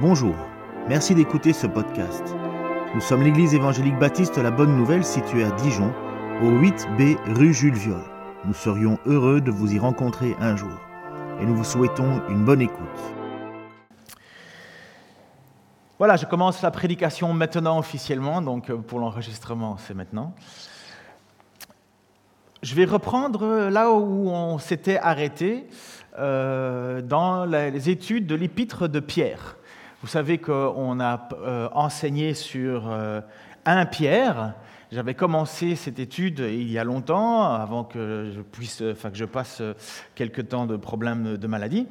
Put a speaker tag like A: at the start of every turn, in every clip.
A: Bonjour, merci d'écouter ce podcast. Nous sommes l'église évangélique baptiste La Bonne Nouvelle située à Dijon, au 8B rue Jules Viol. Nous serions heureux de vous y rencontrer un jour et nous vous souhaitons une bonne écoute.
B: Voilà, je commence la prédication maintenant officiellement, donc euh, pour l'enregistrement c'est maintenant. Je vais reprendre là où on s'était arrêté euh, dans les études de l'épître de Pierre. Vous savez qu'on a euh, enseigné sur euh, un Pierre. J'avais commencé cette étude il y a longtemps, avant que je, puisse, enfin, que je passe quelques temps de problèmes de maladie.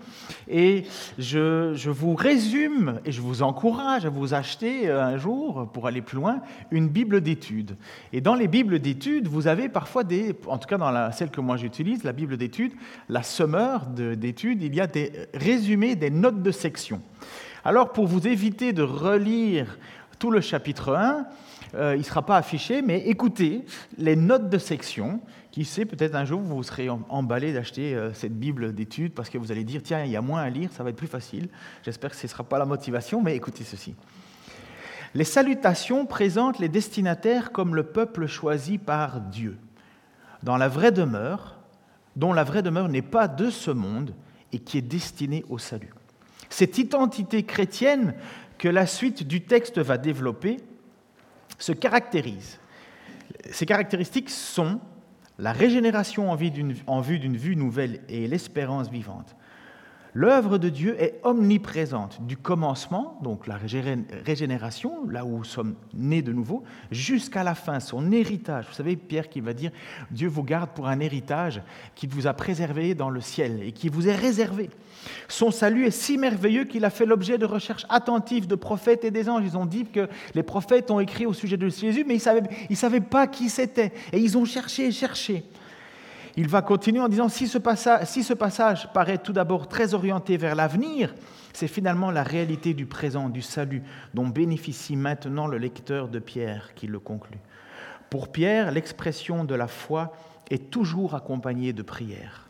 B: Et je, vous résume, et je vous encourage à vous acheter un jour, pour aller plus loin, une Bible d'études. Et dans les Bibles d'études, vous avez parfois des, en tout cas dans la, celle que moi j'utilise, la Bible d'études, la Sommeur d'études, il y a des résumés, des notes de section. Alors, pour vous éviter de relire tout le chapitre 1, euh, il ne sera pas affiché, mais écoutez les notes de section. Qui sait, peut-être un jour, vous serez emballé d'acheter euh, cette Bible d'études parce que vous allez dire, tiens, il y a moins à lire, ça va être plus facile. J'espère que ce ne sera pas la motivation, mais écoutez ceci. Les salutations présentent les destinataires comme le peuple choisi par Dieu, dans la vraie demeure, dont la vraie demeure n'est pas de ce monde et qui est destinée au salut. Cette identité chrétienne que la suite du texte va développer se caractérise. Ces caractéristiques sont la régénération en vue d'une vue nouvelle et l'espérance vivante. L'œuvre de Dieu est omniprésente, du commencement, donc la régénération, là où nous sommes nés de nouveau, jusqu'à la fin, son héritage. Vous savez, Pierre qui va dire, Dieu vous garde pour un héritage qui vous a préservé dans le ciel et qui vous est réservé. Son salut est si merveilleux qu'il a fait l'objet de recherches attentives de prophètes et des anges. Ils ont dit que les prophètes ont écrit au sujet de Jésus, mais ils ne savaient, savaient pas qui c'était. Et ils ont cherché et cherché. Il va continuer en disant, si ce passage, si ce passage paraît tout d'abord très orienté vers l'avenir, c'est finalement la réalité du présent, du salut, dont bénéficie maintenant le lecteur de Pierre qui le conclut. Pour Pierre, l'expression de la foi est toujours accompagnée de prière.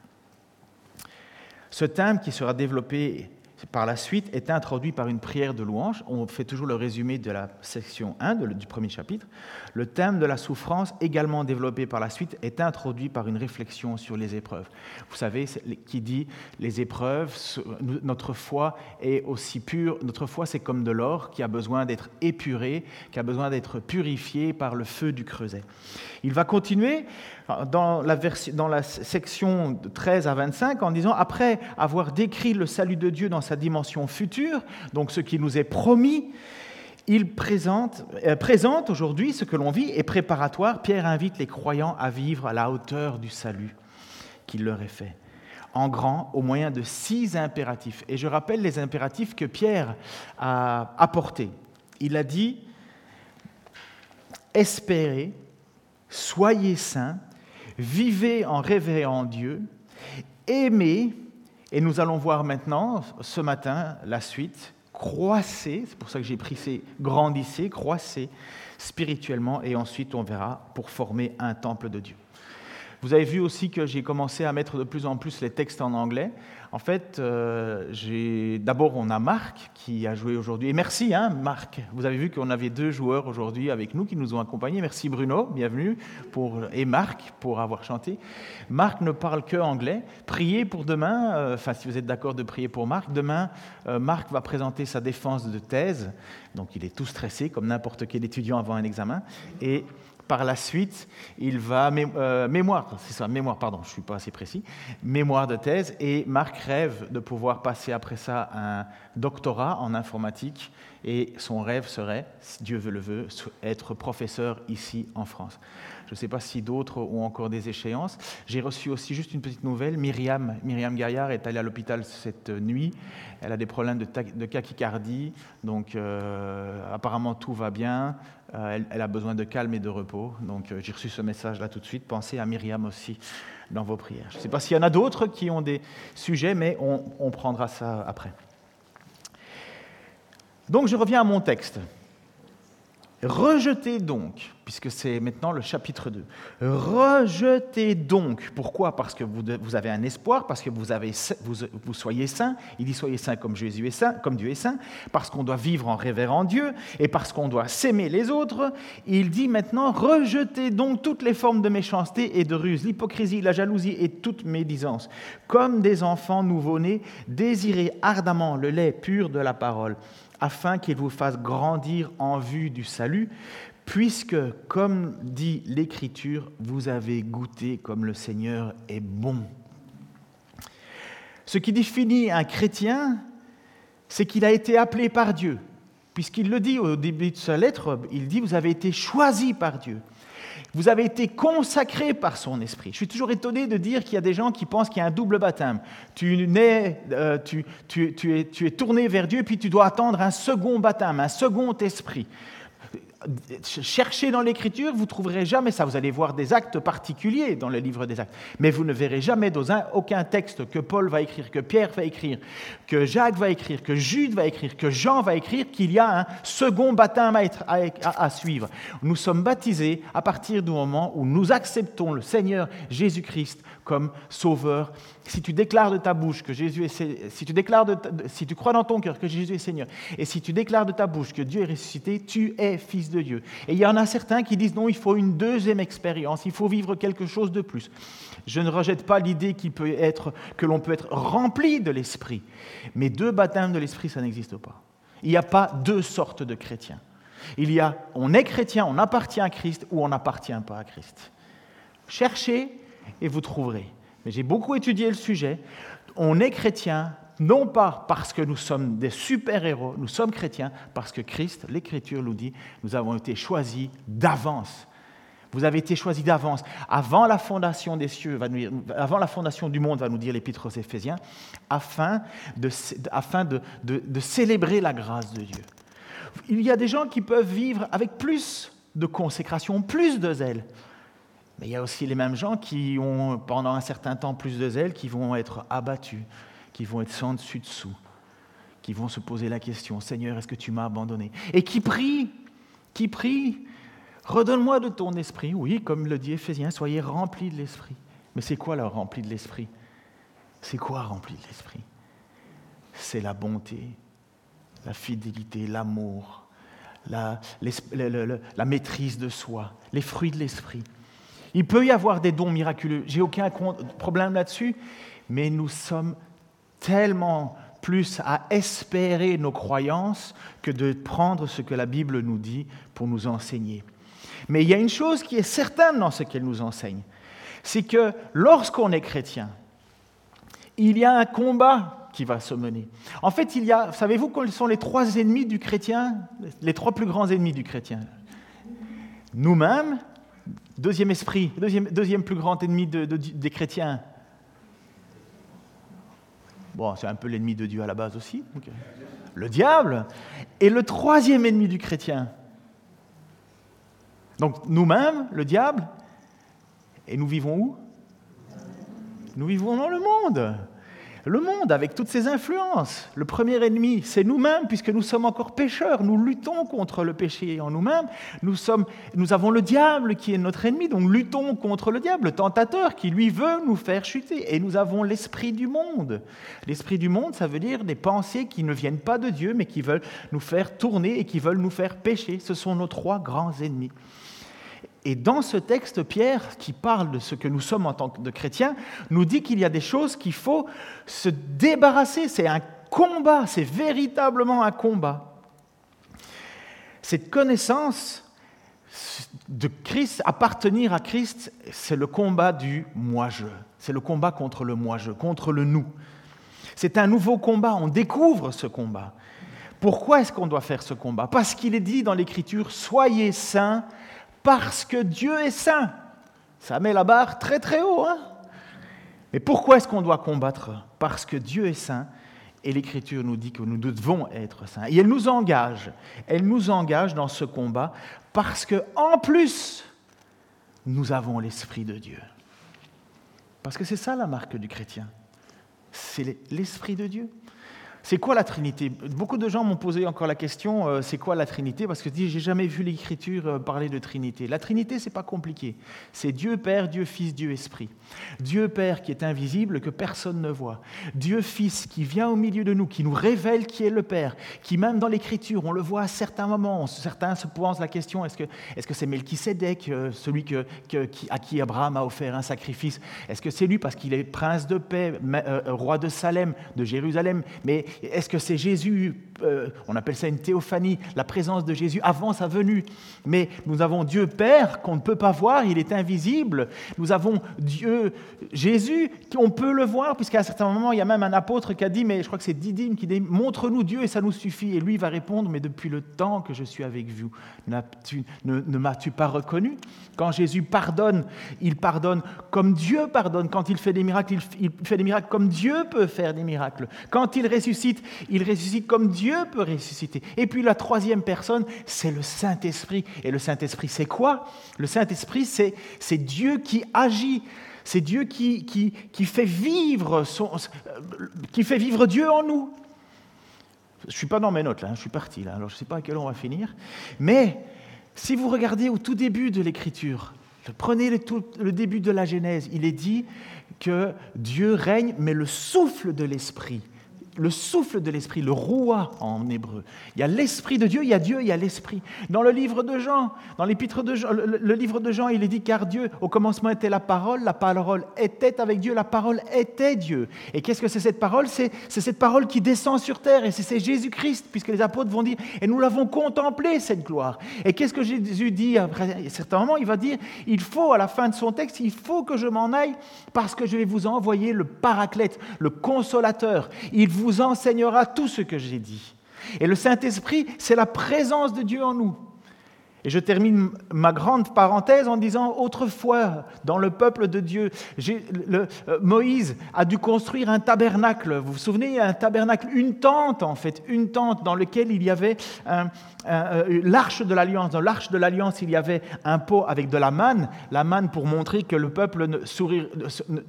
B: Ce thème qui sera développé par la suite est introduit par une prière de louange. On fait toujours le résumé de la section 1 du premier chapitre. Le thème de la souffrance, également développé par la suite, est introduit par une réflexion sur les épreuves. Vous savez, qui dit les épreuves, notre foi est aussi pure, notre foi c'est comme de l'or qui a besoin d'être épuré, qui a besoin d'être purifié par le feu du creuset. Il va continuer dans la, section 13 à 25 en disant, après avoir décrit le salut de Dieu dans sa dimension future, donc ce qui nous est promis, il présente, euh, présente aujourd'hui ce que l'on vit et préparatoire. Pierre invite les croyants à vivre à la hauteur du salut qu'il leur est fait, en grand, au moyen de six impératifs. Et je rappelle les impératifs que Pierre a apportés. Il a dit, espérez, soyez saints, vivez en révérant Dieu, aimez, et nous allons voir maintenant, ce matin, la suite, croissez, c'est pour ça que j'ai pris ces grandissez, croissez spirituellement, et ensuite on verra pour former un temple de Dieu. Vous avez vu aussi que j'ai commencé à mettre de plus en plus les textes en anglais. En fait, euh, d'abord, on a Marc qui a joué aujourd'hui. Et merci, hein, Marc. Vous avez vu qu'on avait deux joueurs aujourd'hui avec nous qui nous ont accompagnés. Merci Bruno, bienvenue, et Marc pour avoir chanté. Marc ne parle que anglais. Priez pour demain, euh, enfin, si vous êtes d'accord de prier pour Marc. Demain, euh, Marc va présenter sa défense de thèse. Donc, il est tout stressé, comme n'importe quel étudiant avant un examen. Et par la suite, il va euh, mémoire, c'est ça, mémoire, pardon, je suis pas assez précis, mémoire de thèse, et Marc rêve de pouvoir passer après ça un doctorat en informatique, et son rêve serait, si Dieu veut le veut, être professeur ici en France. Je ne sais pas si d'autres ont encore des échéances. J'ai reçu aussi juste une petite nouvelle. Myriam, Myriam Gaillard est allée à l'hôpital cette nuit. Elle a des problèmes de, de tachycardie. Donc, euh, apparemment, tout va bien. Euh, elle, a besoin de calme et de repos. Donc, euh, j'ai reçu ce message-là tout de suite. Pensez à Myriam aussi dans vos prières. Je ne sais pas s'il y en a d'autres qui ont des sujets, mais on, on prendra ça après. Donc, je reviens à mon texte. Rejetez donc puisque c'est maintenant le chapitre 2. Rejetez donc. Pourquoi? Parce que vous, avez un espoir, parce que vous, soyez saints. Il dit soyez saints comme Jésus est saint, comme Dieu est saint, parce qu'on doit vivre en révérend Dieu et parce qu'on doit s'aimer les autres. Il dit maintenant rejetez donc toutes les formes de méchanceté et de ruse, l'hypocrisie, la jalousie et toute médisance. Comme des enfants nouveau-nés, désirez ardemment le lait pur de la parole afin qu'il vous fasse grandir en vue du salut, puisque, comme dit l'Écriture, vous avez goûté comme le Seigneur est bon. Ce qui définit un chrétien, c'est qu'il a été appelé par Dieu. Puisqu'il le dit au début de sa lettre, il dit, vous avez été choisi par Dieu. Vous avez été consacré par son esprit. Je suis toujours étonné de dire qu'il y a des gens qui pensent qu'il y a un double baptême. Tu, euh, tu, es, tourné vers Dieu, puis tu dois attendre un second baptême, un second esprit cherchez dans l'Écriture, vous ne trouverez jamais ça. Vous allez voir des actes particuliers dans le livre des actes. Mais vous ne verrez jamais dans aucun texte que Paul va écrire, que Pierre va écrire, que Jacques va écrire, que Jude va écrire, que Jean va écrire, qu'il y a un second baptême à, suivre. Nous sommes baptisés à partir du moment où nous acceptons le Seigneur Jésus-Christ comme sauveur. Si tu déclares de ta bouche que Jésus est, si tu déclares si tu crois dans ton cœur que Jésus est Seigneur, et si tu déclares de ta bouche que Dieu est ressuscité, tu es fils de Dieu. Et il y en a certains qui disent non, il faut une deuxième expérience, il faut vivre quelque chose de plus. Je ne rejette pas l'idée peut être, que l'on peut être rempli de l'Esprit, mais deux baptêmes de l'Esprit, ça n'existe pas. Il n'y a pas deux sortes de chrétiens. Il y a, on est chrétien, on appartient à Christ ou on n'appartient pas à Christ. Cherchez et vous trouverez. J'ai beaucoup étudié le sujet. On est chrétien non pas parce que nous sommes des super-héros, nous sommes chrétiens parce que Christ, l'Écriture nous dit, nous avons été choisis d'avance. Vous avez été choisis d'avance, avant la fondation des cieux, avant la fondation du monde, va nous dire l'Épître aux Éphésiens, afin, de célébrer la grâce de Dieu. Il y a des gens qui peuvent vivre avec plus de consécration, plus de zèle. Mais il y a aussi les mêmes gens qui ont pendant un certain temps plus de zèle, qui vont être abattus, qui vont être sans dessus dessous, qui vont se poser la question, Seigneur, est-ce que tu m'as abandonné? Et qui prient, qui prient, redonne-moi de ton esprit. Oui, comme le dit Éphésiens, soyez remplis de l'esprit. Mais c'est quoi leur rempli de l'esprit? C'est quoi rempli de l'esprit? C'est la bonté, la fidélité, l'amour, la, la maîtrise de soi, les fruits de l'esprit. Il peut y avoir des dons miraculeux, j'ai aucun problème là-dessus, mais nous sommes tellement plus à espérer nos croyances que de prendre ce que la Bible nous dit pour nous enseigner. Mais il y a une chose qui est certaine dans ce qu'elle nous enseigne, c'est que lorsqu'on est chrétien, il y a un combat qui va se mener. En fait, il y a, savez-vous quels sont les trois ennemis du chrétien, les trois plus grands ennemis du chrétien Nous-mêmes, Deuxième esprit, deuxième, plus grand ennemi des chrétiens. Bon, c'est un peu l'ennemi de Dieu à la base aussi. Le diable. Et le troisième ennemi du chrétien. Donc nous-mêmes, le diable. Et nous vivons où? Nous vivons dans le monde le monde avec toutes ses influences. Le premier ennemi, c'est nous-mêmes, puisque nous sommes encore pécheurs. Nous luttons contre le péché en nous-mêmes. Nous, nous avons le diable qui est notre ennemi, donc luttons contre le diable, le tentateur qui, lui, veut nous faire chuter. Et nous avons l'esprit du monde. L'esprit du monde, ça veut dire des pensées qui ne viennent pas de Dieu, mais qui veulent nous faire tourner et qui veulent nous faire pécher. Ce sont nos trois grands ennemis. Et dans ce texte, Pierre, qui parle de ce que nous sommes en tant que chrétiens, nous dit qu'il y a des choses qu'il faut se débarrasser. C'est un combat, c'est véritablement un combat. Cette connaissance de Christ, appartenir à Christ, c'est le combat du moi-je. C'est le combat contre le moi-je, contre le nous. C'est un nouveau combat, on découvre ce combat. Pourquoi est-ce qu'on doit faire ce combat? Parce qu'il est dit dans l'Écriture, soyez saints parce que Dieu est saint. Ça met la barre très très haut. Hein Mais pourquoi est-ce qu'on doit combattre Parce que Dieu est saint et l'Écriture nous dit que nous devons être saints? Et elle nous engage, elle nous engage dans ce combat parce que en plus, nous avons l'Esprit de Dieu. Parce que c'est ça la marque du chrétien. C'est l'Esprit de Dieu. C'est quoi la Trinité? Beaucoup de gens m'ont posé encore la question euh, c'est quoi la Trinité? Parce que je dis j'ai jamais vu l'Écriture euh, parler de Trinité. La Trinité, c'est pas compliqué. C'est Dieu Père, Dieu Fils, Dieu Esprit. Dieu Père qui est invisible, que personne ne voit. Dieu Fils qui vient au milieu de nous, qui nous révèle qui est le Père, qui même dans l'Écriture, on le voit à certains moments. Certains se posent la question est-ce que c'est -ce euh, celui que, à qui Abraham a offert un sacrifice? Est-ce que c'est lui? Parce qu'il est prince de paix, roi de Salem, de Jérusalem est-ce que c'est Jésus euh, On appelle ça une théophanie, la présence de Jésus avant sa venue. Mais nous avons Dieu Père qu'on ne peut pas voir, il est invisible. Nous avons Dieu Jésus qu'on peut le voir, puisqu'à un certain moment, il y a même un apôtre qui a dit, mais je crois que c'est Didyme qui dit, montre-nous Dieu et ça nous suffit. Et lui va répondre, mais depuis le temps que je suis avec vous, ne m'as-tu pas reconnu? Quand Jésus pardonne, il pardonne comme Dieu pardonne. Quand il fait des miracles, il fait des miracles comme Dieu peut faire des miracles. Quand il ressuscite, il ressuscite comme Dieu peut ressusciter. Et puis la troisième personne, c'est le Saint-Esprit. Et le Saint-Esprit, c'est quoi? Le Saint-Esprit, c'est Dieu qui agit. C'est Dieu qui, qui, qui, fait vivre son, qui fait vivre Dieu en nous. Je ne suis pas dans mes notes là, hein, je suis parti là, alors je ne sais pas à quelle heure on va finir. Mais si vous regardez au tout début de l'Écriture, prenez le, le début de la Genèse, il est dit que Dieu règne, mais le souffle de l'Esprit le souffle de l'esprit, le roi en hébreu. Il y a l'esprit de Dieu, il y a Dieu, il y a l'esprit. Dans le livre de Jean, dans l'épître de Jean, le, livre de Jean, il est dit car Dieu, au commencement était la parole, la parole était avec Dieu, la parole était Dieu. Et qu'est-ce que c'est cette parole? C'est cette parole qui descend sur terre et c'est Jésus-Christ, puisque les apôtres vont dire et nous l'avons contemplé cette gloire. Et qu'est-ce que Jésus dit après? Un certain moment Il va dire il faut à la fin de son texte, il faut que je m'en aille parce que je vais vous envoyer le paraclète, le consolateur. Il vous vous enseignera tout ce que j'ai dit. Et le Saint-Esprit, c'est la présence de Dieu en nous. Et je termine ma grande parenthèse en disant, autrefois, dans le peuple de Dieu, euh, Moïse a dû construire un tabernacle. Vous vous souvenez, un tabernacle, une tente en fait, une tente dans laquelle il y avait euh, l'arche de l'alliance. Dans l'arche de l'alliance, il y avait un pot avec de la manne, la manne pour montrer que le peuple ne,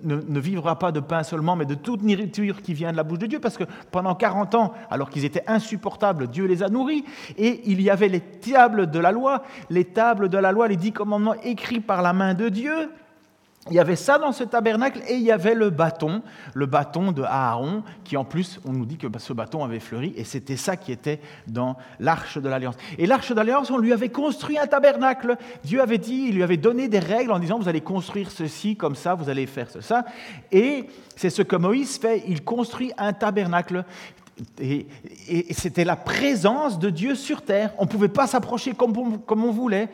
B: ne, ne vivra pas de pain seulement, mais de toute nourriture qui vient de la bouche de Dieu, parce que pendant 40 ans, alors qu'ils étaient insupportables, Dieu les a nourris, et il y avait les tables de la loi, les tables de la loi, les dix commandements écrits par la main de Dieu. Il y avait ça dans ce tabernacle et il y avait le bâton, le bâton de Aaron, qui en plus, on nous dit que ce bâton avait fleuri et c'était ça qui était dans l'arche de l'alliance. Et l'arche de l'alliance, on lui avait construit un tabernacle. Dieu avait dit, il lui avait donné des règles en disant, vous allez construire ceci comme ça, vous allez faire ça. Et c'est ce que Moïse fait, il construit un tabernacle et, c'était la présence de Dieu sur terre. On ne pouvait pas s'approcher comme, on voulait.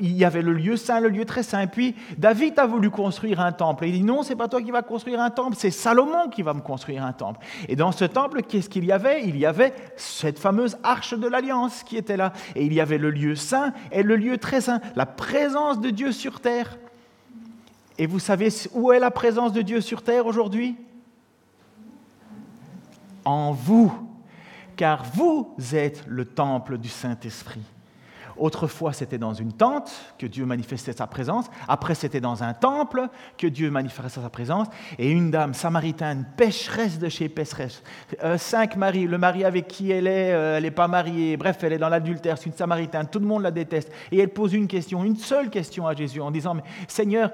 B: il y avait le lieu saint, le lieu très saint. Et puis David a voulu construire un temple. Et il dit non, c'est pas toi qui vas construire un temple, c'est Salomon qui va me construire un temple. Et dans ce temple, qu'est-ce qu'il y avait? Il y avait cette fameuse arche de l'alliance qui était là. Et il y avait le lieu saint et le lieu très saint, la présence de Dieu sur terre. Et vous savez où est la présence de Dieu sur terre aujourd'hui? En vous, car vous êtes le temple du Saint-Esprit. Autrefois, c'était dans une tente que Dieu manifestait sa présence. Après, c'était dans un temple que Dieu manifestait sa présence. Et une dame samaritaine, pécheresse de chez pécheresse, euh, cinq maris, le mari avec qui elle est, euh, elle n'est pas mariée, bref, elle est dans l'adultère, c'est une samaritaine, tout le monde la déteste. Et elle pose une question, une seule question à Jésus en disant, mais Seigneur,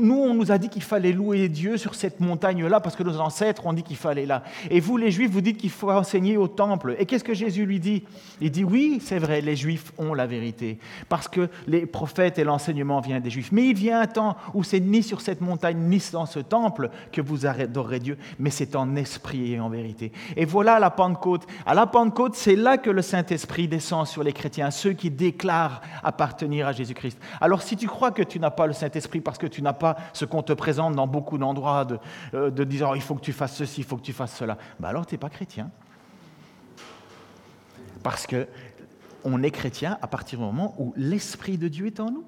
B: nous, on nous a dit qu'il fallait louer Dieu sur cette montagne-là parce que nos ancêtres ont dit qu'il fallait là. Et vous, les Juifs, vous dites qu'il faut enseigner au temple. Et qu'est-ce que Jésus lui dit? Il dit oui, c'est vrai, les Juifs ont la vérité parce que les prophètes et l'enseignement viennent des Juifs. Mais il vient un temps où c'est ni sur cette montagne ni dans ce temple que vous adorerez Dieu, mais c'est en esprit et en vérité. Et voilà la Pentecôte. À la Pentecôte, c'est là que le Saint-Esprit descend sur les chrétiens, ceux qui déclarent appartenir à Jésus-Christ. Alors si tu crois que tu n'as pas le Saint-Esprit parce que tu n'as pas ce qu'on te présente dans beaucoup d'endroits de, euh, de dire il faut que tu fasses ceci, il faut que tu fasses cela. Ben alors tu n'es pas chrétien. Parce que on est chrétien à partir du moment où l'Esprit de Dieu est en nous.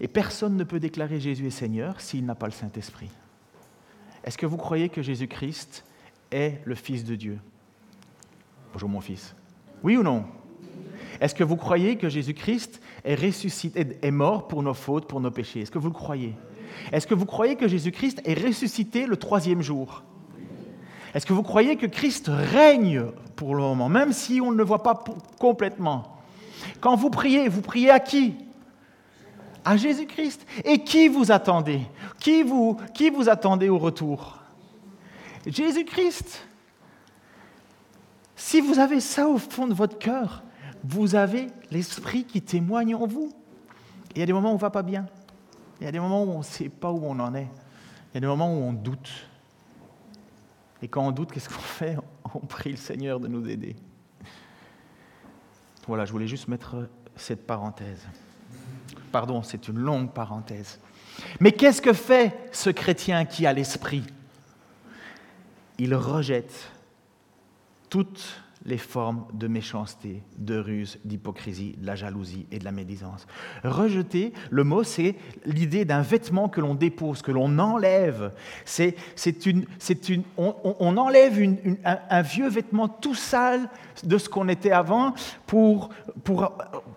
B: Et personne ne peut déclarer Jésus est Seigneur s'il n'a pas le Saint-Esprit. Est-ce que vous croyez que Jésus-Christ est le Fils de Dieu? Bonjour mon fils. Oui ou non? Est-ce que vous croyez que Jésus-Christ est ressuscité, est mort pour nos fautes, pour nos péchés? Est-ce que vous le croyez? Est-ce que vous croyez que Jésus-Christ est ressuscité le troisième jour? Est-ce que vous croyez que Christ règne pour le moment, même si on ne le voit pas complètement? Quand vous priez, vous priez à qui? À Jésus-Christ. Et qui vous attendez qui vous, qui vous attendez au retour? Jésus-Christ. Si vous avez ça au fond de votre cœur, vous avez l'Esprit qui témoigne en vous. Il y a des moments où on ne va pas bien. Il y a des moments où on ne sait pas où on en est. Il y a des moments où on doute. Et quand on doute, qu'est-ce qu'on fait? On prie le Seigneur de nous aider. Voilà, je voulais juste mettre cette parenthèse. Pardon, c'est une longue parenthèse. Mais qu'est-ce que fait ce chrétien qui a l'esprit? Il rejette toute les formes de méchanceté, de ruse, d'hypocrisie, de la jalousie et de la médisance. Rejeter, le mot, c'est l'idée d'un vêtement que l'on dépose, que l'on enlève. C'est, une, une, on, enlève un, vieux vêtement tout sale de ce qu'on était avant pour, pour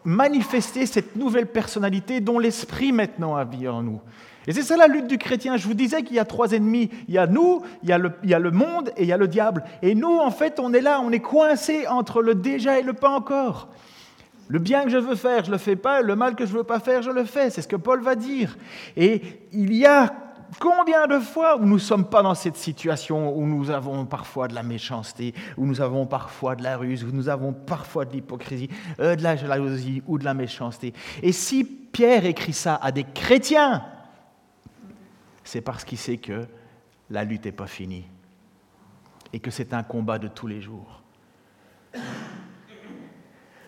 B: manifester cette nouvelle personnalité dont l'esprit maintenant habille en nous. Et c'est ça la lutte du chrétien. Je vous disais qu'il y a trois ennemis. Il y a nous, il y a, le, monde et il y a le diable. Et nous, en fait, on est là, on est coincé entre le déjà et le pas encore. Le bien que je veux faire, je ne le fais pas. Le mal que je ne veux pas faire, je le fais. C'est ce que Paul va dire. Et il y a combien de fois où nous ne sommes pas dans cette situation, où nous avons parfois de la méchanceté, où nous avons parfois de la ruse, où nous avons parfois de l'hypocrisie, euh, de la jalousie ou de la méchanceté. Et si Pierre écrit ça à des chrétiens, c'est parce qu'il sait que la lutte n'est pas finie et que c'est un combat de tous les jours.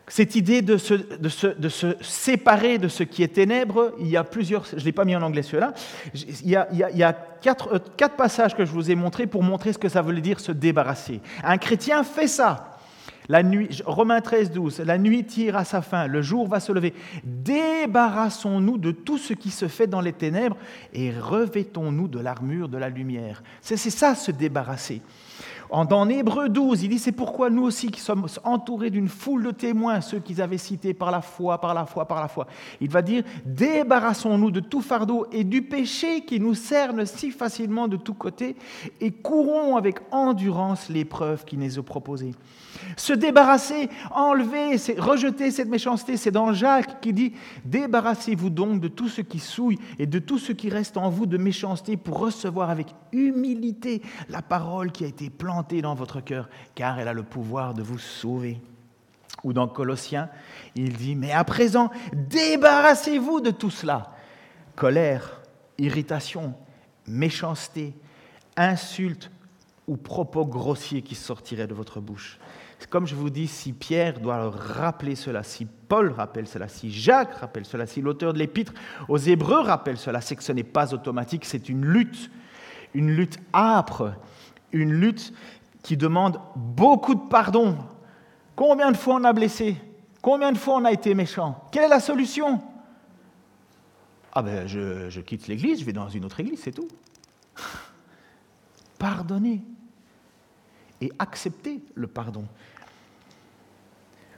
B: Cette idée de se, séparer de ce qui est ténèbres, il y a plusieurs, je ne l'ai pas mis en anglais celui-là, il y a, il y a quatre, euh, quatre passages que je vous ai montrés pour montrer ce que ça veut dire se débarrasser. Un chrétien fait ça. Romains 13, 12, la nuit tire à sa fin, le jour va se lever. Débarrassons-nous de tout ce qui se fait dans les ténèbres et revêtons-nous de l'armure de la lumière. C'est ça, se débarrasser. Dans Hébreu 12, il dit c'est pourquoi nous aussi qui sommes entourés d'une foule de témoins, ceux qu'ils avaient cités par la foi, par la foi, par la foi. Il va dire débarrassons-nous de tout fardeau et du péché qui nous cerne si facilement de tous côtés et courons avec endurance l'épreuve qui nous est proposée. Se débarrasser, enlever, rejeter cette méchanceté, c'est dans Jacques qui dit Débarrassez-vous donc de tout ce qui souille et de tout ce qui reste en vous de méchanceté pour recevoir avec humilité la parole qui a été plantée dans votre cœur, car elle a le pouvoir de vous sauver. Ou dans Colossiens, il dit Mais à présent, débarrassez-vous de tout cela colère, irritation, méchanceté, insulte ou propos grossiers qui sortiraient de votre bouche comme je vous dis, si Pierre doit rappeler cela, si Paul rappelle cela, si Jacques rappelle cela, si l'auteur de l'épître aux Hébreux rappelle cela, c'est que ce n'est pas automatique, c'est une lutte, une lutte âpre, une lutte qui demande beaucoup de pardon. Combien de fois on a blessé? Combien de fois on a été méchant? Quelle est la solution? Ah ben, je, quitte l'église, je vais dans une autre église, c'est tout. Pardonner et accepter le pardon.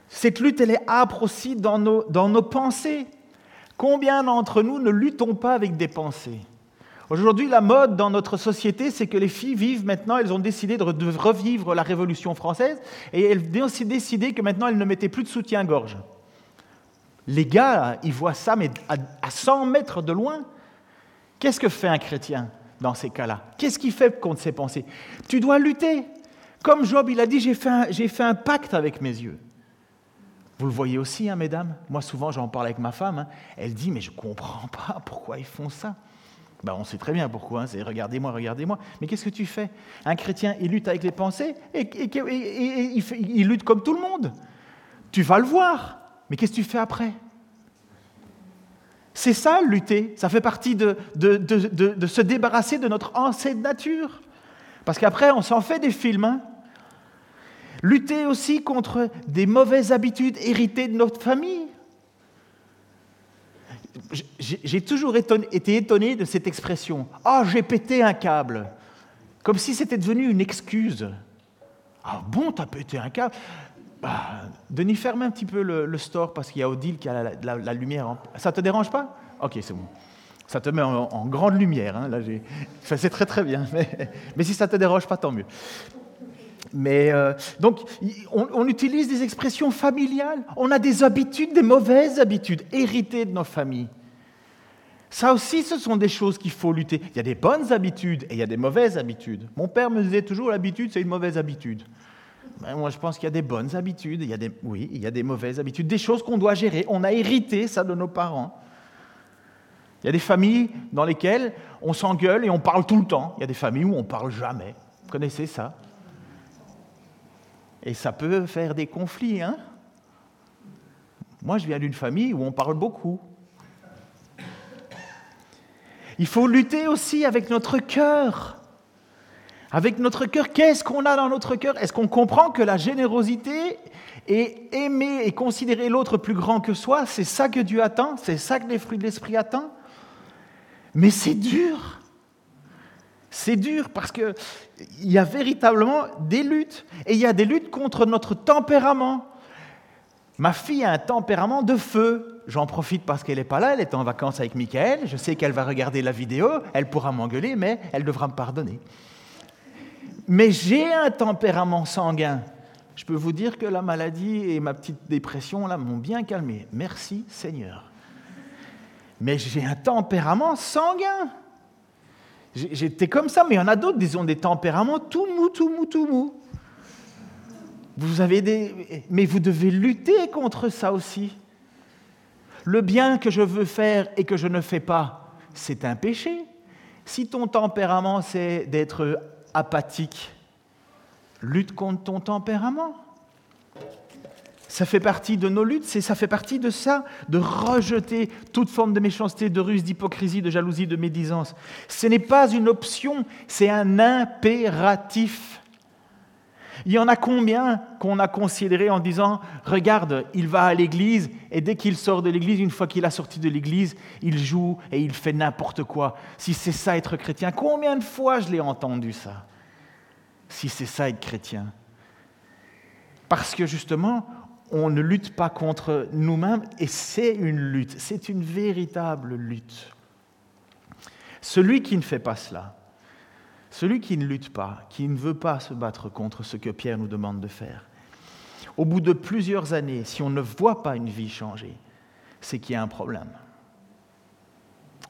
B: Cette lutte, elle est âpre aussi dans nos pensées. Combien d'entre nous ne luttons pas avec des pensées? Aujourd'hui, la mode dans notre société, c'est que les filles vivent maintenant, elles ont décidé de revivre la Révolution française, et elles ont décidé que maintenant, elles ne mettaient plus de soutien-gorge. Les gars, ils voient ça, mais à 100 mètres de loin. Qu'est-ce que fait un chrétien dans ces cas-là? Qu'est-ce qu'il fait contre ses pensées? Tu dois lutter. Comme Job, il a dit, j'ai fait, fait, un pacte avec mes yeux. Vous le voyez aussi, hein, mesdames? Moi, souvent, j'en parle avec ma femme. Hein. Elle dit, mais je ne comprends pas pourquoi ils font ça. Ben, on sait très bien pourquoi, hein. c'est regardez-moi, regardez-moi. Mais qu'est-ce que tu fais? Un chrétien, il lutte avec les pensées et, il, lutte comme tout le monde. Tu vas le voir, mais qu'est-ce que tu fais après? C'est ça, lutter. Ça fait partie de, de, se débarrasser de notre ancienne nature. Parce qu'après, on s'en fait des films. Hein. Lutter aussi contre des mauvaises habitudes héritées de notre famille. J'ai toujours été étonné de cette expression. Ah, j'ai pété un câble. Comme si c'était devenu une excuse. Ah bon, t'as pété un câble? Bah, Denis, ferme un petit peu le, store parce qu'il y a Odile qui a la, lumière. Ça te dérange pas? Ok, c'est bon. Ça te met en, grande lumière. Hein, là, c'est très très bien. Mais, mais si ça te dérange pas, tant mieux. Mais euh, donc, on, utilise des expressions familiales. On a des habitudes, des mauvaises habitudes héritées de nos familles. Ça aussi, ce sont des choses qu'il faut lutter. Il y a des bonnes habitudes et il y a des mauvaises habitudes. Mon père me disait toujours l'habitude, c'est une mauvaise habitude. Ben, moi, je pense qu'il y a des bonnes habitudes, il y a des, oui, il y a des mauvaises habitudes, des choses qu'on doit gérer. On a hérité ça de nos parents. Il y a des familles dans lesquelles on s'engueule et on parle tout le temps. Il y a des familles où on parle jamais. Vous connaissez ça? Et ça peut faire des conflits. Hein Moi, je viens d'une famille où on parle beaucoup. Il faut lutter aussi avec notre cœur. Avec notre cœur, qu'est-ce qu'on a dans notre cœur? Est-ce qu'on comprend que la générosité et aimer et considérer l'autre plus grand que soi, c'est ça que Dieu attend C'est ça que les fruits de l'esprit attendent Mais c'est dur. C'est dur parce qu'il y a véritablement des luttes. Et il y a des luttes contre notre tempérament. Ma fille a un tempérament de feu. J'en profite parce qu'elle n'est pas là, elle est en vacances avec Michael. Je sais qu'elle va regarder la vidéo, elle pourra m'engueuler, mais elle devra me pardonner. Mais j'ai un tempérament sanguin. Je peux vous dire que la maladie et ma petite dépression là m'ont bien calmé. Merci Seigneur. Mais j'ai un tempérament sanguin. J'étais comme ça, mais il y en a d'autres, disons, des tempéraments tout mou, tout mou, tout mou. Vous avez des... Mais vous devez lutter contre ça aussi. Le bien que je veux faire et que je ne fais pas, c'est un péché. Si ton tempérament, c'est d'être apathique, lutte contre ton tempérament. Ça fait partie de nos luttes, ça fait partie de ça, de rejeter toute forme de méchanceté, de ruse, d'hypocrisie, de jalousie, de médisance. Ce n'est pas une option, c'est un impératif. Il y en a combien qu'on a considéré en disant, regarde, il va à l'église et dès qu'il sort de l'église, une fois qu'il a sorti de l'église, il joue et il fait n'importe quoi. Si c'est ça être chrétien, combien de fois je l'ai entendu ça? Si c'est ça être chrétien. Parce que justement, on ne lutte pas contre nous-mêmes et c'est une lutte, c'est une véritable lutte. Celui qui ne fait pas cela, celui qui ne lutte pas, qui ne veut pas se battre contre ce que Pierre nous demande de faire, au bout de plusieurs années, si on ne voit pas une vie changer, c'est qu'il y a un problème.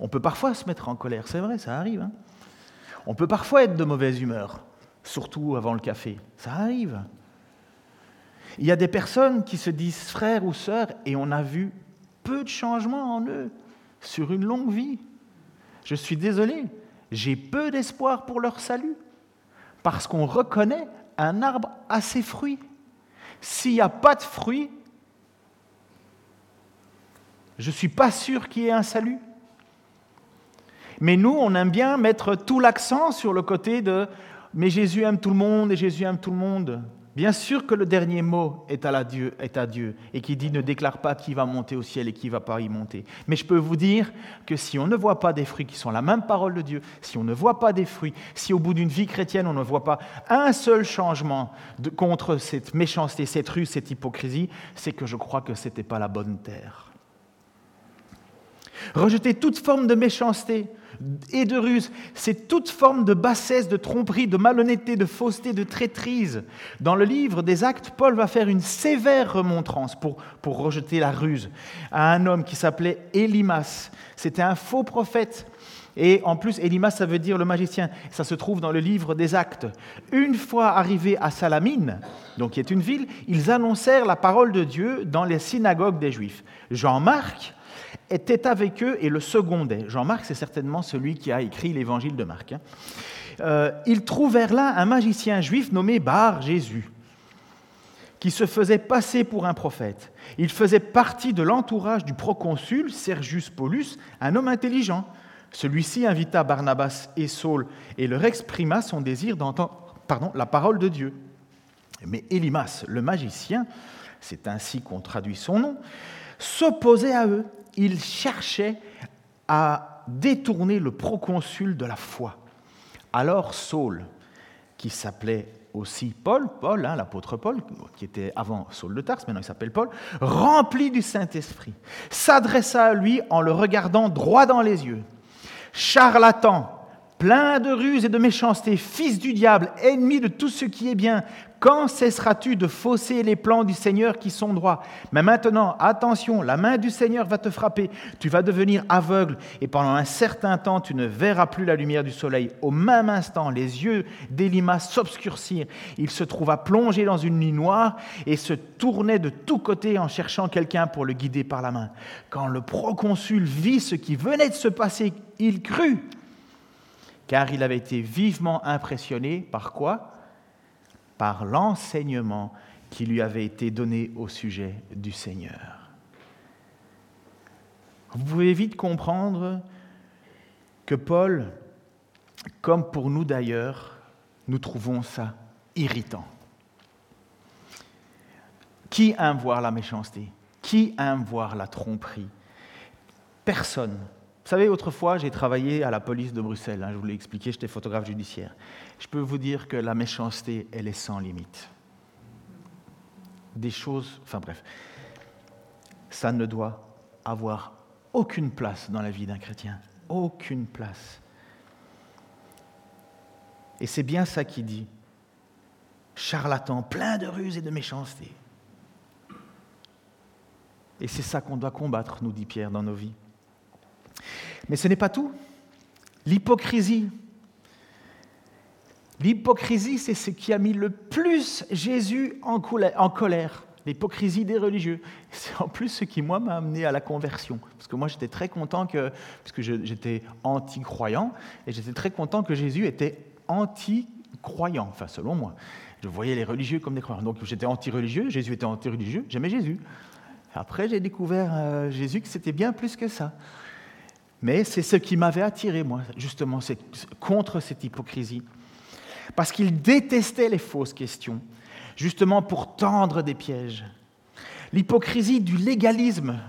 B: On peut parfois se mettre en colère, c'est vrai, ça arrive. Hein. on peut parfois être de mauvaise humeur, surtout avant le café, ça arrive. Il y a des personnes qui se disent frères ou sœurs et on a vu peu de changements en eux sur une longue vie. Je suis désolé, j'ai peu d'espoir pour leur salut, parce qu'on reconnaît un arbre à ses fruits. S'il n'y a pas de fruits, je ne suis pas sûr qu'il y ait un salut. Mais nous, on aime bien mettre tout l'accent sur le côté de mais Jésus aime tout le monde et Jésus aime tout le monde. Bien sûr que le dernier mot est à, Dieu, est à Dieu et qui dit ne déclare pas qui va monter au ciel et qui ne va pas y monter. Mais je peux vous dire que si on ne voit pas des fruits qui sont la même parole de Dieu, si on ne voit pas des fruits, si au bout d'une vie chrétienne on ne voit pas un seul changement contre cette méchanceté, cette ruse, cette hypocrisie, c'est que je crois que ce n'était pas la bonne terre. Rejeter toute forme de méchanceté, et de ruse. C'est toute forme de bassesse, de tromperie, de malhonnêteté, de fausseté, de traîtrise. Dans le livre des Actes, Paul va faire une sévère remontrance pour, pour rejeter la ruse à un homme qui s'appelait Élimas. C'était un faux prophète. Et en plus, Élimas, ça veut dire le magicien. Ça se trouve dans le livre des Actes. Une fois arrivés à Salamine, donc qui est une ville, ils annoncèrent la parole de Dieu dans les synagogues des Juifs. Jean-Marc, était avec eux et le secondait. Jean-Marc, c'est certainement celui qui a écrit l'évangile de Marc. Hein. Euh, ils trouvèrent là un magicien juif nommé Bar Jésus, qui se faisait passer pour un prophète. Il faisait partie de l'entourage du proconsul Sergius Paulus, un homme intelligent. Celui-ci invita Barnabas et Saul et leur exprima son désir d'entendre la parole de Dieu. Mais Élimas, le magicien, c'est ainsi qu'on traduit son nom, s'opposait à eux il cherchait à détourner le proconsul de la foi. Alors Saul, qui s'appelait aussi Paul, Paul, hein, l'apôtre Paul, qui était avant Saul de Tarse, maintenant il s'appelle Paul, rempli du Saint-Esprit, s'adressa à lui en le regardant droit dans les yeux. Charlatan, plein de ruses et de méchanceté, fils du diable, ennemi de tout ce qui est bien. Quand cesseras-tu de fausser les plans du Seigneur qui sont droits? Mais maintenant, attention, la main du Seigneur va te frapper, tu vas devenir aveugle, et pendant un certain temps, tu ne verras plus la lumière du soleil. Au même instant, les yeux d'Elima s'obscurcirent. Il se trouva plongé dans une nuit noire et se tournait de tous côtés en cherchant quelqu'un pour le guider par la main. Quand le proconsul vit ce qui venait de se passer, il crut car il avait été vivement impressionné par quoi? Par l'enseignement qui lui avait été donné au sujet du Seigneur. Vous pouvez vite comprendre que Paul, comme pour nous d'ailleurs, nous trouvons ça irritant. Qui aime voir la méchanceté? Qui aime voir la tromperie? Personne. Vous savez, autrefois, j'ai travaillé à la police de Bruxelles. Hein, je vous l'ai expliqué, j'étais photographe judiciaire. Je peux vous dire que la méchanceté, elle est sans limite. Des choses, enfin bref, ça ne doit avoir aucune place dans la vie d'un chrétien. Aucune place. Et c'est bien ça qui dit. Charlatan, plein de ruses et de méchanceté. Et c'est ça qu'on doit combattre, nous dit Pierre, dans nos vies. Mais ce n'est pas tout. L'hypocrisie. L'hypocrisie, c'est ce qui a mis le plus Jésus en colère. L'hypocrisie des religieux. C'est en plus ce qui, moi, m'a amené à la conversion. Parce que moi, j'étais très content que, parce que j'étais anti-croyant, et j'étais très content que Jésus était anti-croyant, enfin, selon moi. Je voyais les religieux comme des croyants. Donc, j'étais anti-religieux, Jésus était anti-religieux, j'aimais Jésus. Après, j'ai découvert euh, Jésus que c'était bien plus que ça. Mais c'est ce qui m'avait attiré, moi, justement, contre cette hypocrisie. Parce qu'il détestait les fausses questions, justement pour tendre des pièges. L'hypocrisie du légalisme,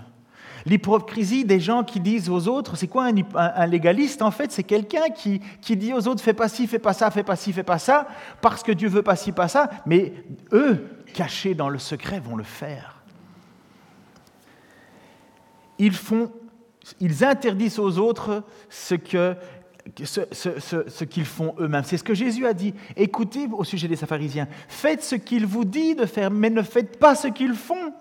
B: l'hypocrisie des gens qui disent aux autres, c'est quoi un, légaliste en fait? C'est quelqu'un qui, qui, dit aux autres, fais pas ci, fais pas ça, fais pas ci, fais pas ça, parce que Dieu veut pas ci, pas ça, mais eux, cachés dans le secret, vont le faire. Ils font ils interdisent aux autres ce qu'ils font eux-mêmes. C'est ce que Jésus a dit. Écoutez au sujet des pharisiens, faites ce qu'il vous dit de faire, mais ne faites pas ce qu'ils font.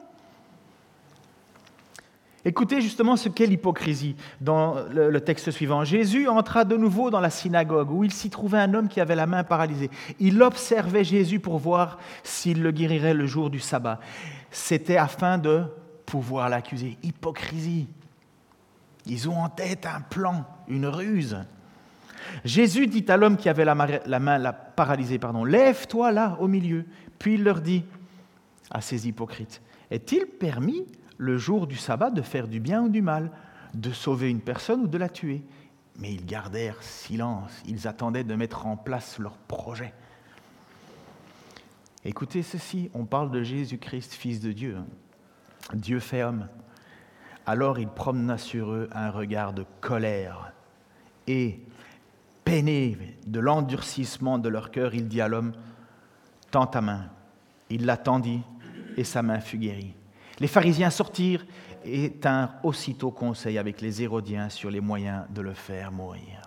B: Écoutez justement ce qu'est l'hypocrisie dans le, texte suivant. Jésus entra de nouveau dans la synagogue où il s'y trouvait un homme qui avait la main paralysée. Il observait Jésus pour voir s'il le guérirait le jour du sabbat. C'était afin de pouvoir l'accuser. Hypocrisie. Ils ont en tête un plan, une ruse. Jésus dit à l'homme qui avait la, main paralysée, pardon, lève-toi là au milieu. Puis il leur dit à ces hypocrites, est-il permis le jour du sabbat de faire du bien ou du mal, de sauver une personne ou de la tuer? Mais ils gardèrent silence, ils attendaient de mettre en place leur projet. Écoutez ceci, on parle de Jésus-Christ, Fils de Dieu, hein. Dieu fait homme. Alors il promena sur eux un regard de colère et, peiné de l'endurcissement de leur cœur, il dit à l'homme, Tends ta main. Il la tendit et sa main fut guérie. Les pharisiens sortirent et tinrent aussitôt conseil avec les Hérodiens sur les moyens de le faire mourir.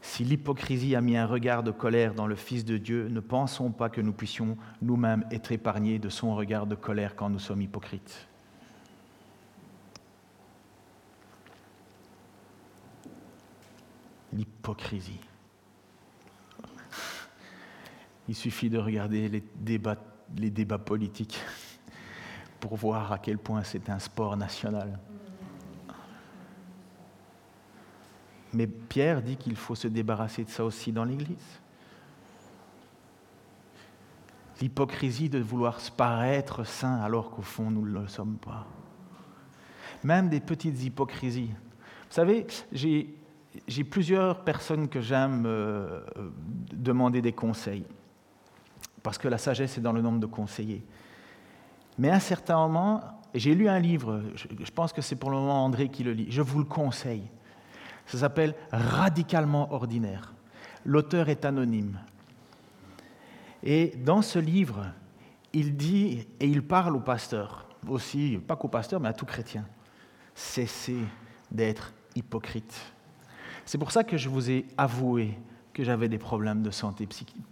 B: Si l'hypocrisie a mis un regard de colère dans le Fils de Dieu, ne pensons pas que nous puissions nous-mêmes être épargnés de son regard de colère quand nous sommes hypocrites. L'hypocrisie. Il suffit de regarder les débats, les débats politiques pour voir à quel point c'est un sport national. Mais Pierre dit qu'il faut se débarrasser de ça aussi dans l'Église. L'hypocrisie de vouloir se paraître saint alors qu'au fond nous ne le sommes pas. Même des petites hypocrisies. Vous savez, j'ai j'ai plusieurs personnes que j'aime euh, demander des conseils, parce que la sagesse est dans le nombre de conseillers. Mais à un certain moment, j'ai lu un livre, je pense que c'est pour le moment André qui le lit, je vous le conseille. Ça s'appelle Radicalement ordinaire. L'auteur est anonyme. Et dans ce livre, il dit, et il parle au pasteur, aussi, pas qu'au pasteur, mais à tout chrétien, cessez d'être hypocrite C'est pour ça que je vous ai avoué que j'avais des problèmes de santé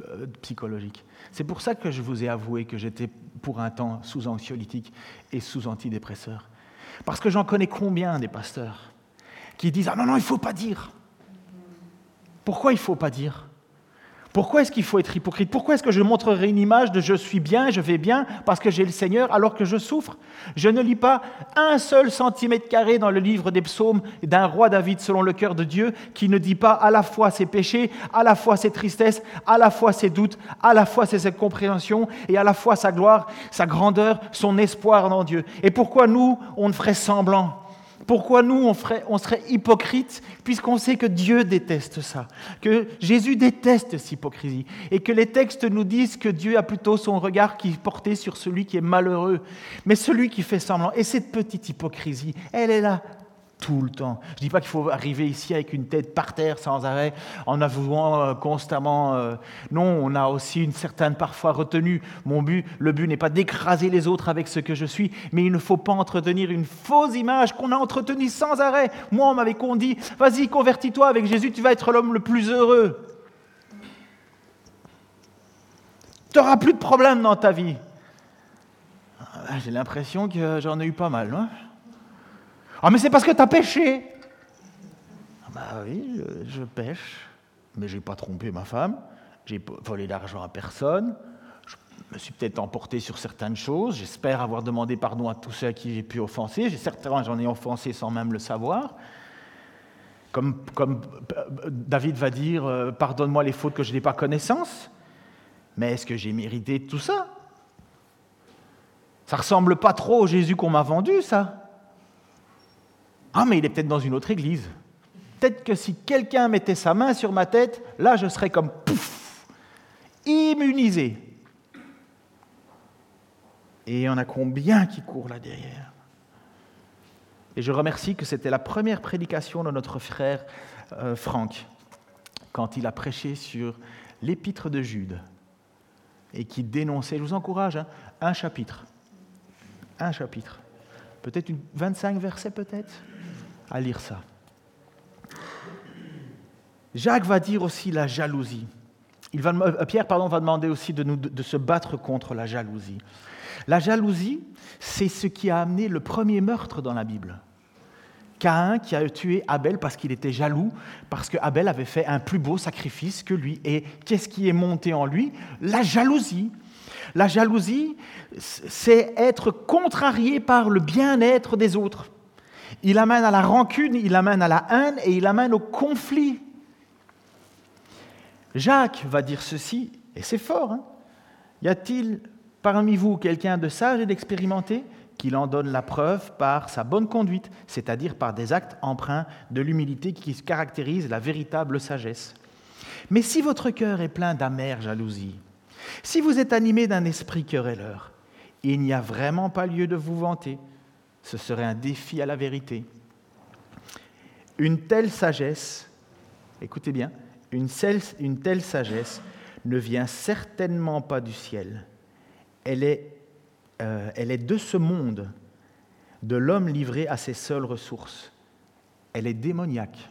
B: euh, psychologique. C'est pour ça que je vous ai avoué que j'étais pour un temps sous anxiolytique et sous antidépresseur. Parce que j'en connais combien des pasteurs qui disent Ah non, non, il ne faut pas dire. Pourquoi il ne faut pas dire? Pourquoi est-ce qu'il faut être hypocrite? Pourquoi est-ce que je montrerai une image de je suis bien, je vais bien, parce que j'ai le Seigneur, alors que je souffre? Je ne lis pas un seul centimètre carré dans le livre des psaumes d'un roi David selon le cœur de Dieu qui ne dit pas à la fois ses péchés, à la fois ses tristesses, à la fois ses doutes, à la fois ses incompréhensions et à la fois sa gloire, sa grandeur, son espoir dans Dieu. Et pourquoi nous, on ne ferait semblant? Pourquoi nous, on, serait hypocrite puisqu'on sait que Dieu déteste ça, que Jésus déteste cette hypocrisie, et que les textes nous disent que Dieu a plutôt son regard qui est porté sur celui qui est malheureux, mais celui qui fait semblant. Et cette petite hypocrisie, elle est là tout le temps. Je ne dis pas qu'il faut arriver ici avec une tête par terre sans arrêt, en avouant euh, constamment. Euh, non, on a aussi une certaine parfois retenue. Mon but, le but n'est pas d'écraser les autres avec ce que je suis, mais il ne faut pas entretenir une fausse image qu'on a entretenue sans arrêt. Moi, on m'avait dit, vas-y, convertis-toi avec Jésus, tu vas être l'homme le plus heureux. Tu n'auras plus de problèmes dans ta vie. Ah, j'ai l'impression que j'en ai eu pas mal. Hein ah, mais c'est parce que tu as péché. Ah, bah oui, je, pêche, mais je n'ai pas trompé ma femme, j'ai volé d'argent à personne, je me suis peut-être emporté sur certaines choses, j'espère avoir demandé pardon à tous ceux à qui j'ai pu offenser, j'ai certainement j'en ai offensé sans même le savoir. Comme, comme David va dire, euh, pardonne-moi les fautes que je n'ai pas connaissance, mais est-ce que j'ai mérité tout ça? Ça ressemble pas trop au Jésus qu'on m'a vendu, ça. Ah, mais il est peut-être dans une autre église. Peut-être que si quelqu'un mettait sa main sur ma tête, là, je serais comme pouf, immunisé. Et il y en a combien qui courent là derrière? Et je remercie que c'était la première prédication de notre frère euh, Franck, quand il a prêché sur l'épître de Jude, et qui dénonçait, je vous encourage, hein, un chapitre, un chapitre, peut-être 25 versets peut-être, à lire ça. Jacques va dire aussi la jalousie. Il va, euh, Pierre pardon, va demander aussi de, nous, de se battre contre la jalousie. La jalousie, c'est ce qui a amené le premier meurtre dans la Bible. Caïn qui a tué Abel parce qu'il était jaloux, parce que Abel avait fait un plus beau sacrifice que lui. Et qu'est-ce qui est monté en lui? La jalousie. La jalousie, c'est être contrarié par le bien-être des autres. Il amène à la rancune, il amène à la haine et il amène au conflit. Jacques va dire ceci, et c'est fort. Hein y a-t-il parmi vous quelqu'un de sage et d'expérimenté qu'il en donne la preuve par sa bonne conduite, c'est-à-dire par des actes empreints de l'humilité qui caractérise la véritable sagesse? Mais si votre cœur est plein d'amère jalousie, si vous êtes animé d'un esprit querelleur, il n'y a vraiment pas lieu de vous vanter ce serait un défi à la vérité. Une telle sagesse, écoutez bien, une, telle sagesse ne vient certainement pas du ciel. Elle est, euh, elle est de ce monde, de l'homme livré à ses seules ressources. Elle est démoniaque.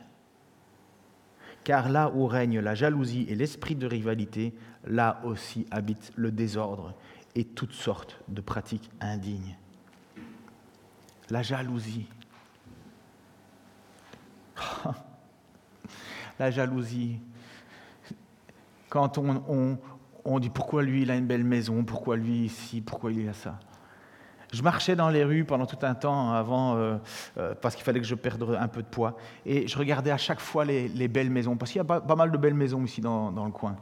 B: Car là où règne la jalousie et l'esprit de rivalité, là aussi habite le désordre et toutes sortes de pratiques indignes la jalousie. la jalousie. Quand on, dit pourquoi lui il a une belle maison, pourquoi lui ici, pourquoi il a ça? Je marchais dans les rues pendant tout un temps avant, euh, euh, parce qu'il fallait que je perde un peu de poids. Et je regardais à chaque fois les, belles maisons, parce qu'il y a pas, mal de belles maisons ici dans, le coin.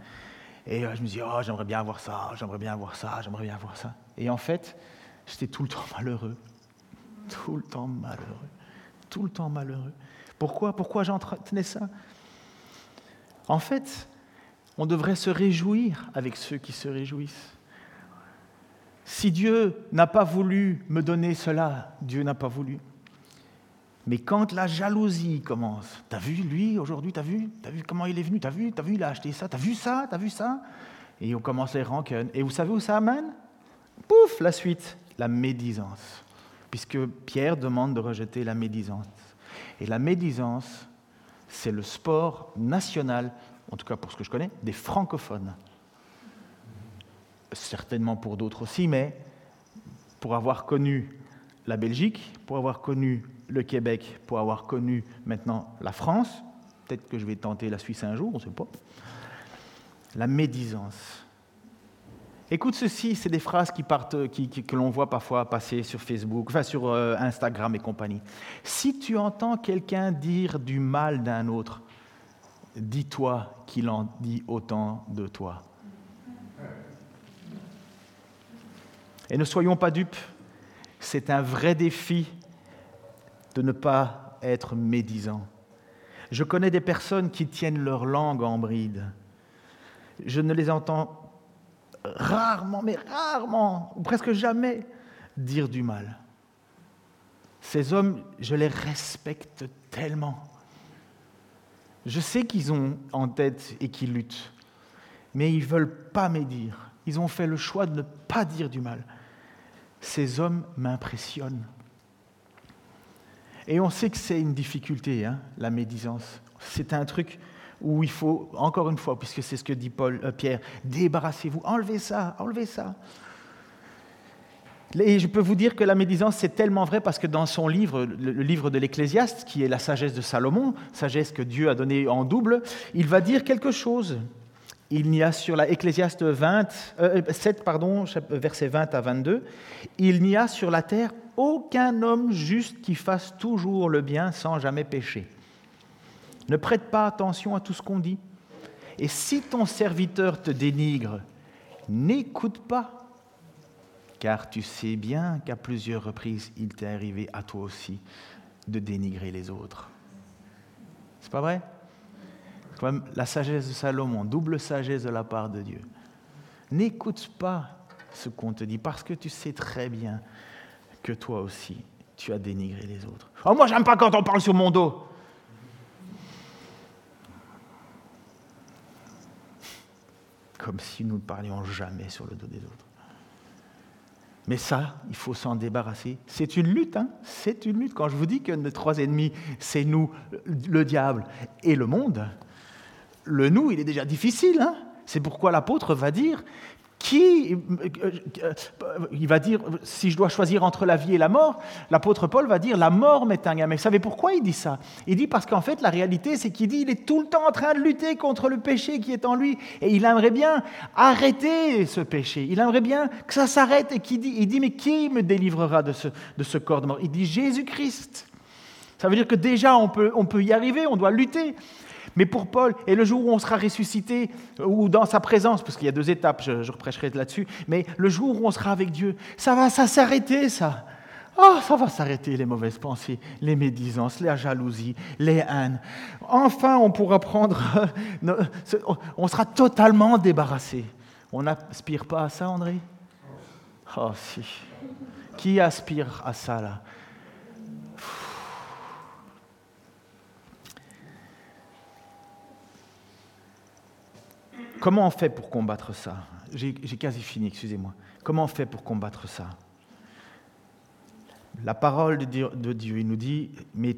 B: Et euh, je me disais, oh, j'aimerais bien avoir ça, j'aimerais bien avoir ça, j'aimerais bien avoir ça. Et en fait, j'étais tout le temps malheureux tout le temps malheureux, tout le temps malheureux. Pourquoi? Pourquoi j'entretenais ça? En fait, on devrait se réjouir avec ceux qui se réjouissent. Si Dieu n'a pas voulu me donner cela, Dieu n'a pas voulu. Mais quand la jalousie commence, t'as vu lui aujourd'hui, t'as vu, t'as vu comment il est venu, t'as vu, t'as vu, il a acheté ça, t'as vu ça, t'as vu ça, et on commence les rancœurs. Et vous savez où ça amène? Pouf, la suite, la médisance puisque Pierre demande de rejeter la médisance. Et la médisance, c'est le sport national, en tout cas pour ce que je connais, des francophones. Certainement pour d'autres aussi, mais pour avoir connu la Belgique, pour avoir connu le Québec, pour avoir connu maintenant la France, peut-être que je vais tenter la Suisse un jour, on ne sait pas, la médisance. Écoute ceci, c'est des phrases qui partent, que l'on voit parfois passer sur Facebook, enfin sur euh, Instagram et compagnie. Si tu entends quelqu'un dire du mal d'un autre, dis-toi qu'il en dit autant de toi. Et ne soyons pas dupes, c'est un vrai défi de ne pas être médisant. Je connais des personnes qui tiennent leur langue en bride. Je ne les entends rarement, mais rarement, ou presque jamais, dire du mal. Ces hommes, je les respecte tellement. Je sais qu'ils ont en tête et qu'ils luttent, mais ils ne veulent pas médire. Ils ont fait le choix de ne pas dire du mal. Ces hommes m'impressionnent. Et on sait que c'est une difficulté, hein, la médisance. C'est un truc où il faut, encore une fois, puisque c'est ce que dit Paul, euh, Pierre, débarrassez-vous, enlevez ça, enlevez ça. Et je peux vous dire que la médisance, c'est tellement vrai parce que dans son livre, le livre de l'Ecclésiaste, qui est la sagesse de Salomon, sagesse que Dieu a donnée en double, il va dire quelque chose. Il n'y a sur la Ecclésiaste 20, 7, euh, pardon, verset 20 à 22, il n'y a sur la terre aucun homme juste qui fasse toujours le bien sans jamais pécher. Ne prête pas attention à tout ce qu'on dit. Et si ton serviteur te dénigre, n'écoute pas, car tu sais bien qu'à plusieurs reprises, il t'est arrivé à toi aussi de dénigrer les autres. C'est pas vrai? C'est la sagesse de Salomon, double sagesse de la part de Dieu. N'écoute pas ce qu'on te dit, parce que tu sais très bien que toi aussi, tu as dénigré les autres. Oh, moi, j'aime pas quand on parle sur mon dos. Comme si nous ne parlions jamais sur le dos des autres. Mais ça, il faut s'en débarrasser. C'est une lutte, hein c'est une lutte. Quand je vous dis que nos trois ennemis, c'est nous, le diable et le monde, le nous, il est déjà difficile. Hein c'est pourquoi l'apôtre va dire qui, euh, il va dire, si je dois choisir entre la vie et la mort, l'apôtre Paul va dire, la mort m'est un Mais vous savez pourquoi il dit ça? Il dit parce qu'en fait, la réalité, c'est qu'il dit, il est tout le temps en train de lutter contre le péché qui est en lui. Et il aimerait bien arrêter ce péché. Il aimerait bien que ça s'arrête. Et qu'il dit, il dit, mais qui me délivrera de ce, de ce corps de mort? Il dit, Jésus-Christ. Ça veut dire que déjà, on peut, on peut y arriver, on doit lutter. Mais pour Paul, et le jour où on sera ressuscité, ou dans sa présence, parce qu'il y a deux étapes, je, je reprêcherai là-dessus, mais le jour où on sera avec Dieu, ça va ça s'arrêter, ça. Oh, ça va s'arrêter, les mauvaises pensées, les médisances, la jalousie, les haines. Enfin, on pourra prendre. on sera totalement débarrassé. On n'aspire pas à ça, André? Oh, si. Qui aspire à ça, là? Comment on fait pour combattre ça? J'ai quasi fini, excusez-moi. Comment on fait pour combattre ça? La parole de Dieu, il nous dit, mais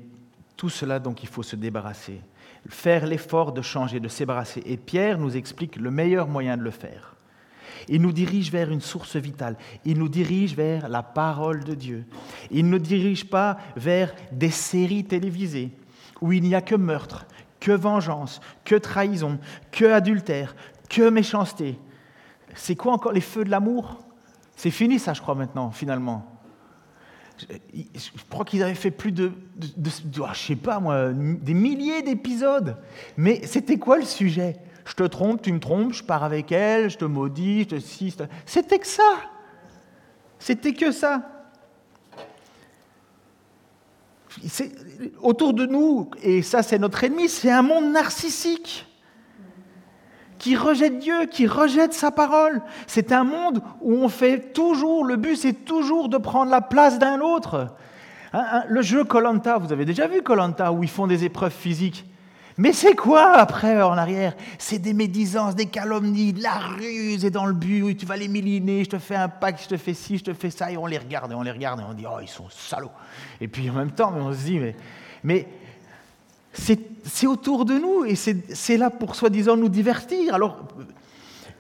B: tout cela, donc, il faut se débarrasser. Faire l'effort de changer, de se. Et Pierre nous explique le meilleur moyen de le faire. Il nous dirige vers une source vitale. Il nous dirige vers la parole de Dieu. Il ne nous dirige pas vers des séries télévisées où il n'y a que meurtre, que vengeance, que trahison, que adultère, que méchanceté. C'est quoi encore les feux de l'amour? C'est fini ça, je crois, maintenant, finalement. Je, crois qu'ils avaient fait plus de, ah, sais pas moi, des milliers d'épisodes. Mais c'était quoi le sujet? Je te trompe, tu me trompes, je pars avec elle, je te maudis, je te si. C'était que ça. C'était que ça. Autour de nous, et ça c'est notre ennemi, c'est un monde narcissique qui rejette Dieu, qui rejette sa parole. C'est un monde où on fait toujours, le but c'est toujours de prendre la place d'un autre. Hein, hein, le jeu Colanta, vous avez déjà vu Colanta où ils font des épreuves physiques. Mais c'est quoi après en arrière? C'est des médisances, des calomnies, de la ruse et dans le but où tu vas les miliner, je te fais un pacte, je te fais ci, je te fais ça, et on les regarde, et on les regarde, et on dit, oh, ils sont salauds. Et puis en même temps, on se dit, mais, mais c'est autour de nous et c'est là pour soi-disant nous divertir. Alors,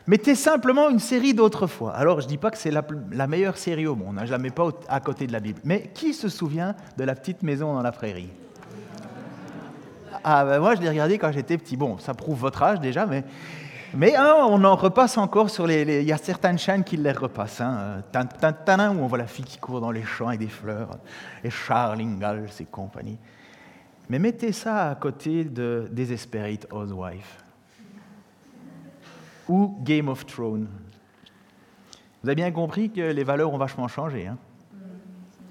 B: mettez simplement une série d'autres fois. Alors, je ne dis pas que c'est la, meilleure série au monde, hein, je ne la mets pas à côté de la Bible. Mais qui se souvient de la petite maison dans la prairie? Ah, ben moi, je l'ai regardé quand j'étais petit. Bon, ça prouve votre âge déjà, mais mais hein, on en repasse encore sur les, Il y a certaines chaînes qui les repassent. Hein, où on voit la fille qui court dans les champs avec des fleurs, et Charles Ingalls et compagnie. Mais mettez ça à côté de Desperate Housewife ou Game of Thrones. Vous avez bien compris que les valeurs ont vachement changé. Hein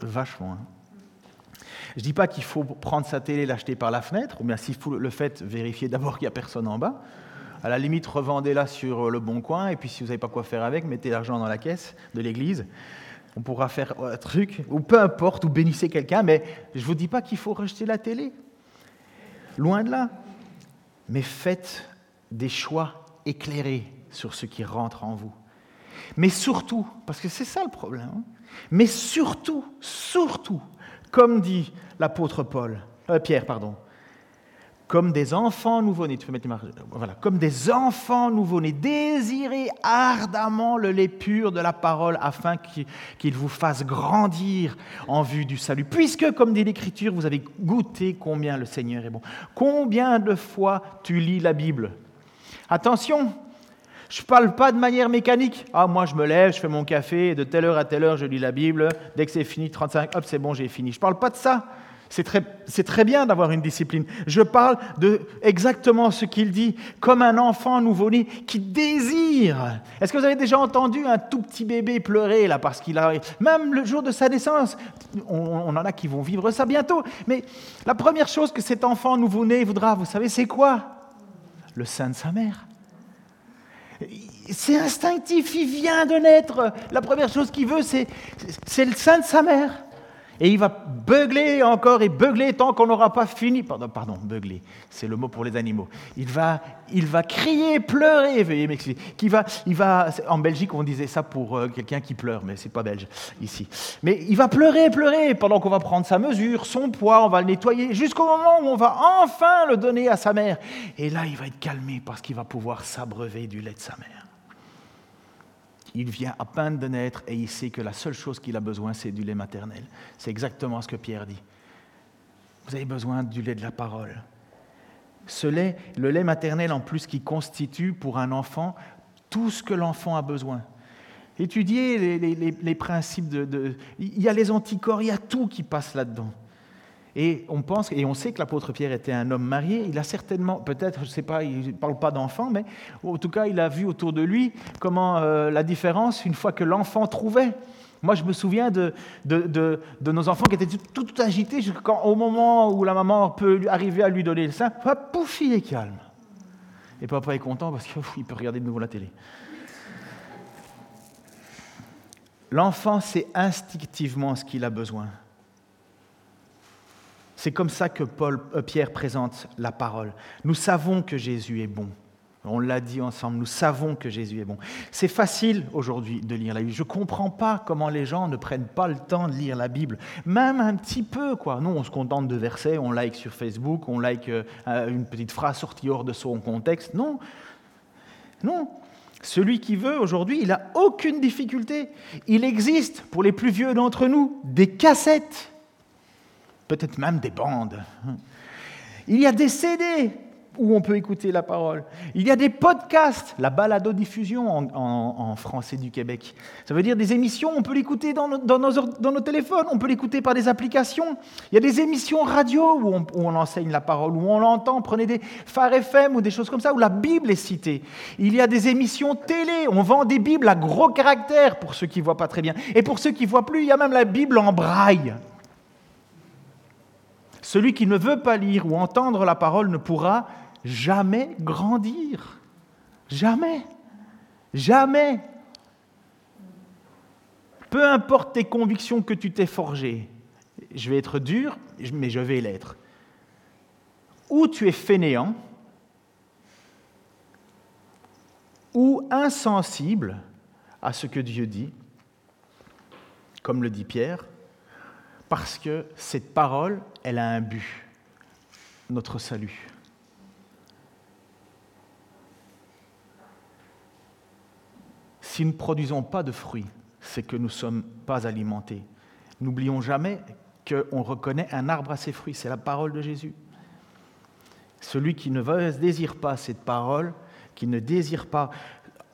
B: vachement. Hein. Je ne dis pas qu'il faut prendre sa télé et l'acheter par la fenêtre, ou bien si vous le faites, vérifiez d'abord qu'il n'y a personne en bas. À la limite, revendez-la sur le bon coin, et puis si vous n'avez pas quoi faire avec, mettez l'argent dans la caisse de l'église. On pourra faire un truc, ou peu importe, ou bénissez quelqu'un, mais je ne vous dis pas qu'il faut rejeter la télé. Loin de là. Mais faites des choix éclairés sur ce qui rentre en vous. Mais surtout, parce que c'est ça le problème, hein, mais surtout, surtout, comme dit l'apôtre Paul, euh, Pierre, pardon, comme des enfants nouveau-nés, tu peux mettre voilà, comme des enfants nouveau-nés, désirez ardemment le lait pur de la parole afin qu'il vous fasse grandir en vue du salut. Puisque, comme dit l'Écriture, vous avez goûté combien le Seigneur est bon. Combien de fois tu lis la Bible? Attention, je ne parle pas de manière mécanique. Ah, moi, je me lève, je fais mon café, de telle heure à telle heure, je lis la Bible. Dès que c'est fini, 35, hop, c'est bon, j'ai fini. Je ne parle pas de ça. C'est très, bien d'avoir une discipline. Je parle de exactement ce qu'il dit, comme un enfant nouveau-né qui désire. Est-ce que vous avez déjà entendu un tout petit bébé pleurer là parce qu'il a, même le jour de sa naissance, on, on, en a qui vont vivre ça bientôt. Mais la première chose que cet enfant nouveau-né voudra, vous savez, c'est quoi? Le sein de sa mère. C'est instinctif, il vient de naître. La première chose qu'il veut, c'est le sein de sa mère. Et il va beugler encore et beugler tant qu'on n'aura pas fini. Pardon, pardon, beugler, c'est le mot pour les animaux. Il va, crier, pleurer, veuillez m'excuser. Qui va, il va, en Belgique, on disait ça pour euh, quelqu'un qui pleure, mais c'est pas belge ici. Mais il va pleurer, pleurer, pendant qu'on va prendre sa mesure, son poids, on va le nettoyer, jusqu'au moment où on va enfin le donner à sa mère. Et là, il va être calmé parce qu'il va pouvoir s'abreuver du lait de sa mère. Il vient à peine de naître et il sait que la seule chose qu'il a besoin, c'est du lait maternel. C'est exactement ce que Pierre dit. Vous avez besoin du lait de la parole. Ce lait, le lait maternel en plus qui constitue pour un enfant tout ce que l'enfant a besoin. Étudiez les, principes de, Il y a les anticorps, il y a tout qui passe là-dedans. Et on pense, et on sait que l'apôtre Pierre était un homme marié. Il a certainement, peut-être, je ne sais pas, il ne parle pas d'enfant, mais en tout cas, il a vu autour de lui comment euh, la différence, une fois que l'enfant trouvait. Moi, je me souviens de, nos enfants qui étaient tout, agités jusqu'au moment où la maman peut arriver à lui donner le sein. Pouf, il est calme. Et papa est content parce qu'il peut regarder de nouveau la télé. L'enfant sait instinctivement ce qu'il a besoin. C'est comme ça que Paul, euh, Pierre présente la parole. Nous savons que Jésus est bon. On l'a dit ensemble, nous savons que Jésus est bon. C'est facile aujourd'hui de lire la Bible. Je ne comprends pas comment les gens ne prennent pas le temps de lire la Bible, même un petit peu. Quoi. Nous, on se contente de versets, on like sur Facebook, on like euh, une petite phrase sortie hors de son contexte. Non, non. Celui qui veut aujourd'hui, il n'a aucune difficulté. Il existe, pour les plus vieux d'entre nous, des cassettes peut-être même des bandes. Il y a des CD où on peut écouter la parole. Il y a des podcasts, la balado-diffusion en, français du Québec. Ça veut dire des émissions, on peut l'écouter dans, nos, téléphones, on peut l'écouter par des applications. Il y a des émissions radio où on, enseigne la parole, où on l'entend. Prenez des phares FM ou des choses comme ça, où la Bible est citée. Il y a des émissions télé, on vend des Bibles à gros caractères pour ceux qui ne voient pas très bien. Et pour ceux qui ne voient plus, il y a même la Bible en braille. Celui qui ne veut pas lire ou entendre la parole ne pourra jamais grandir. Jamais. Jamais. Peu importe tes convictions que tu t'es forgées, je vais être dur, mais je vais l'être. Ou tu es fainéant, ou insensible à ce que Dieu dit, comme le dit Pierre, parce que cette parole, elle a un but, notre salut. Si nous ne produisons pas de fruits, c'est que nous ne sommes pas alimentés. N'oublions jamais qu'on reconnaît un arbre à ses fruits, c'est la parole de Jésus. Celui qui ne désire pas cette parole, qui ne désire pas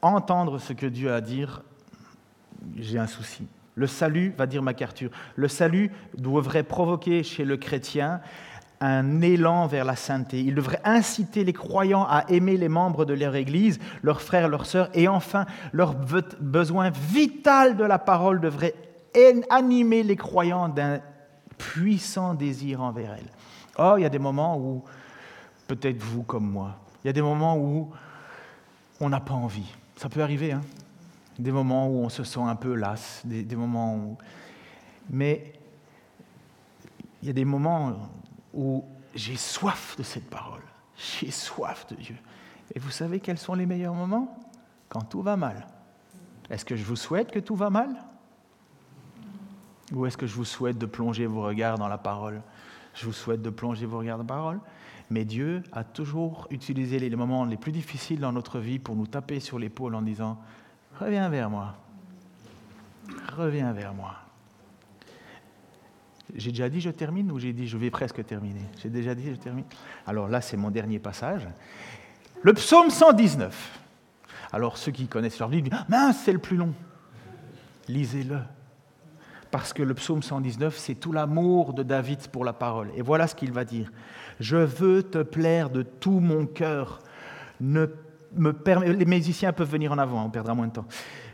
B: entendre ce que Dieu a à dire, j'ai un souci. Le salut, va dire MacArthur, le salut devrait provoquer chez le chrétien un élan vers la sainteté. Il devrait inciter les croyants à aimer les membres de leur Église, leurs frères, leurs sœurs, et enfin, leur besoin vital de la parole devrait animer les croyants d'un puissant désir envers elle. Oh, il y a des moments où, peut-être vous comme moi, il y a des moments où on n'a pas envie. Ça peut arriver, hein des moments où on se sent un peu las, des, moments où... Mais il y a des moments où j'ai soif de cette parole, j'ai soif de Dieu. Et vous savez quels sont les meilleurs moments? Quand tout va mal. Est-ce que je vous souhaite que tout va mal? Ou est-ce que je vous souhaite de plonger vos regards dans la parole? Je vous souhaite de plonger vos regards dans la parole. Mais Dieu a toujours utilisé les moments les plus difficiles dans notre vie pour nous taper sur l'épaule en disant Reviens vers moi. Reviens vers moi. J'ai déjà dit je termine ou j'ai dit je vais presque terminer? J'ai déjà dit je termine. Alors là, c'est mon dernier passage. Le psaume 119. Alors ceux qui connaissent leur livre Mince, c'est le plus long. Lisez-le. Parce que le psaume 119, c'est tout l'amour de David pour la parole. Et voilà ce qu'il va dire. Je veux te plaire de tout mon cœur. Ne les musiciens peuvent venir en avant, on perdra moins de temps.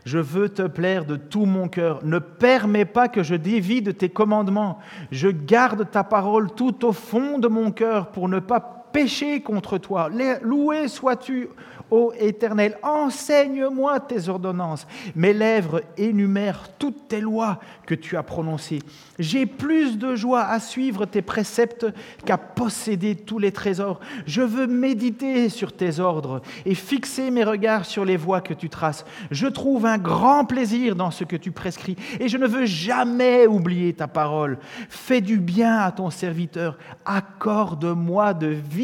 B: Je veux te plaire de tout mon cœur. Ne permets pas que je dévie de tes commandements. Je garde ta parole tout au fond de mon cœur pour ne pas pécher contre toi. Loué sois-tu Ô Éternel, enseigne-moi tes ordonnances. Mes lèvres énumèrent toutes tes lois que tu as prononcées. J'ai plus de joie à suivre tes préceptes qu'à posséder tous les trésors. Je veux méditer sur tes ordres et fixer mes regards sur les voies que tu traces. Je trouve un grand plaisir dans ce que tu prescris et je ne veux jamais oublier ta parole. Fais du bien à ton serviteur. Accorde-moi de vivre.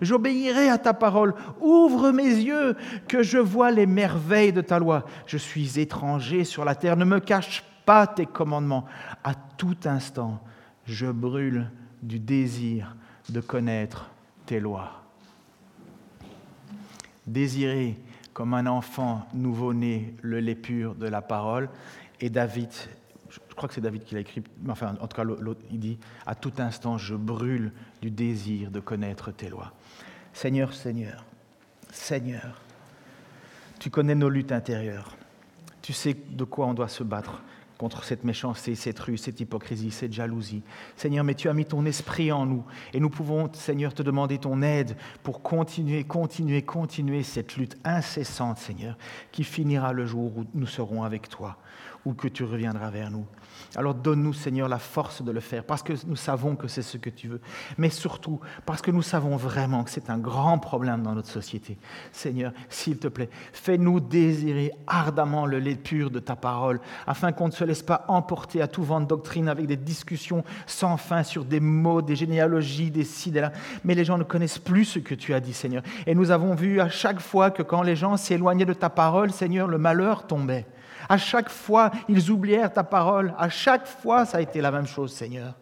B: J'obéirai à ta parole. Ouvre mes yeux que je vois les merveilles de ta loi. Je suis étranger sur la terre, ne me cache pas tes commandements. À tout instant, je brûle du désir de connaître tes lois. Désirer comme un enfant nouveau-né le lait pur de la parole. Et David, je crois que c'est David qui l'a écrit, enfin, en tout cas, il dit À tout instant, je brûle du désir de connaître tes lois. Seigneur, Seigneur, Seigneur, tu connais nos luttes intérieures. Tu sais de quoi on doit se battre contre cette méchanceté, cette rue, cette hypocrisie, cette jalousie. Seigneur, mais tu as mis ton esprit en nous et nous pouvons, Seigneur, te demander ton aide pour continuer, continuer, continuer cette lutte incessante, Seigneur, qui finira le jour où nous serons avec toi, ou que tu reviendras vers nous. Alors donne-nous, Seigneur, la force de le faire, parce que nous savons que c'est ce que tu veux, mais surtout parce que nous savons vraiment que c'est un grand problème dans notre société. Seigneur, s'il te plaît, fais-nous désirer ardemment le lait pur de ta parole, afin qu'on ne se laisse pas emporter à tout vent de doctrine avec des discussions sans fin sur des mots, des généalogies, des ci, des là. Mais les gens ne connaissent plus ce que tu as dit, Seigneur. Et nous avons vu à chaque fois que quand les gens s'éloignaient de ta parole, Seigneur, le malheur tombait. À chaque fois, ils oublièrent ta parole. À chaque fois, ça a été la même chose, Seigneur.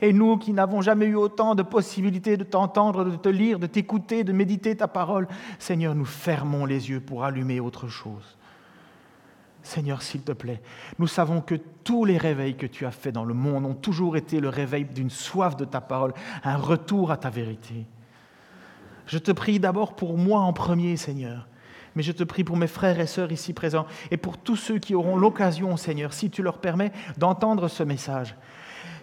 B: Et nous qui n'avons jamais eu autant de possibilités de t'entendre, de te lire, de t'écouter, de méditer ta parole, Seigneur, nous fermons les yeux pour allumer autre chose. Seigneur, s'il te plaît, nous savons que tous les réveils que tu as faits dans le monde ont toujours été le réveil d'une soif de ta parole, un retour à ta vérité. Je te prie d'abord pour moi en premier, Seigneur, mais je te prie pour mes frères et sœurs ici présents et pour tous ceux qui auront l'occasion, Seigneur, si tu leur permets, d'entendre ce message.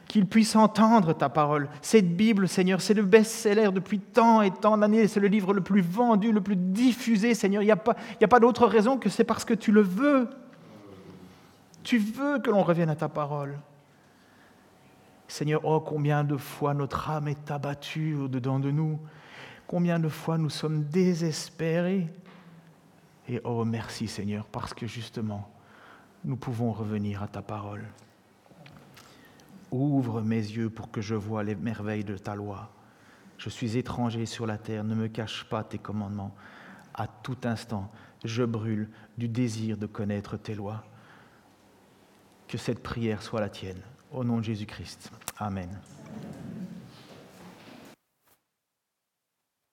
B: Qu'ils puissent entendre ta parole. Cette Bible, Seigneur, c'est le best-seller depuis tant et tant d'années. C'est le livre le plus vendu, le plus diffusé, Seigneur. Il n'y a pas, d'autre raison que c'est parce que tu le veux. Tu veux que l'on revienne à ta parole. Seigneur, oh combien de fois notre âme est abattue au-dedans de nous. Combien de fois nous sommes désespérés. Et oh merci Seigneur, parce que justement, nous pouvons revenir à ta parole. Ouvre mes yeux pour que je voie les merveilles de ta loi. Je suis étranger sur la terre, ne me cache pas tes commandements. à tout instant, je brûle du désir de connaître tes lois. Que cette prière soit la tienne. Au nom de Jésus-Christ. Amen.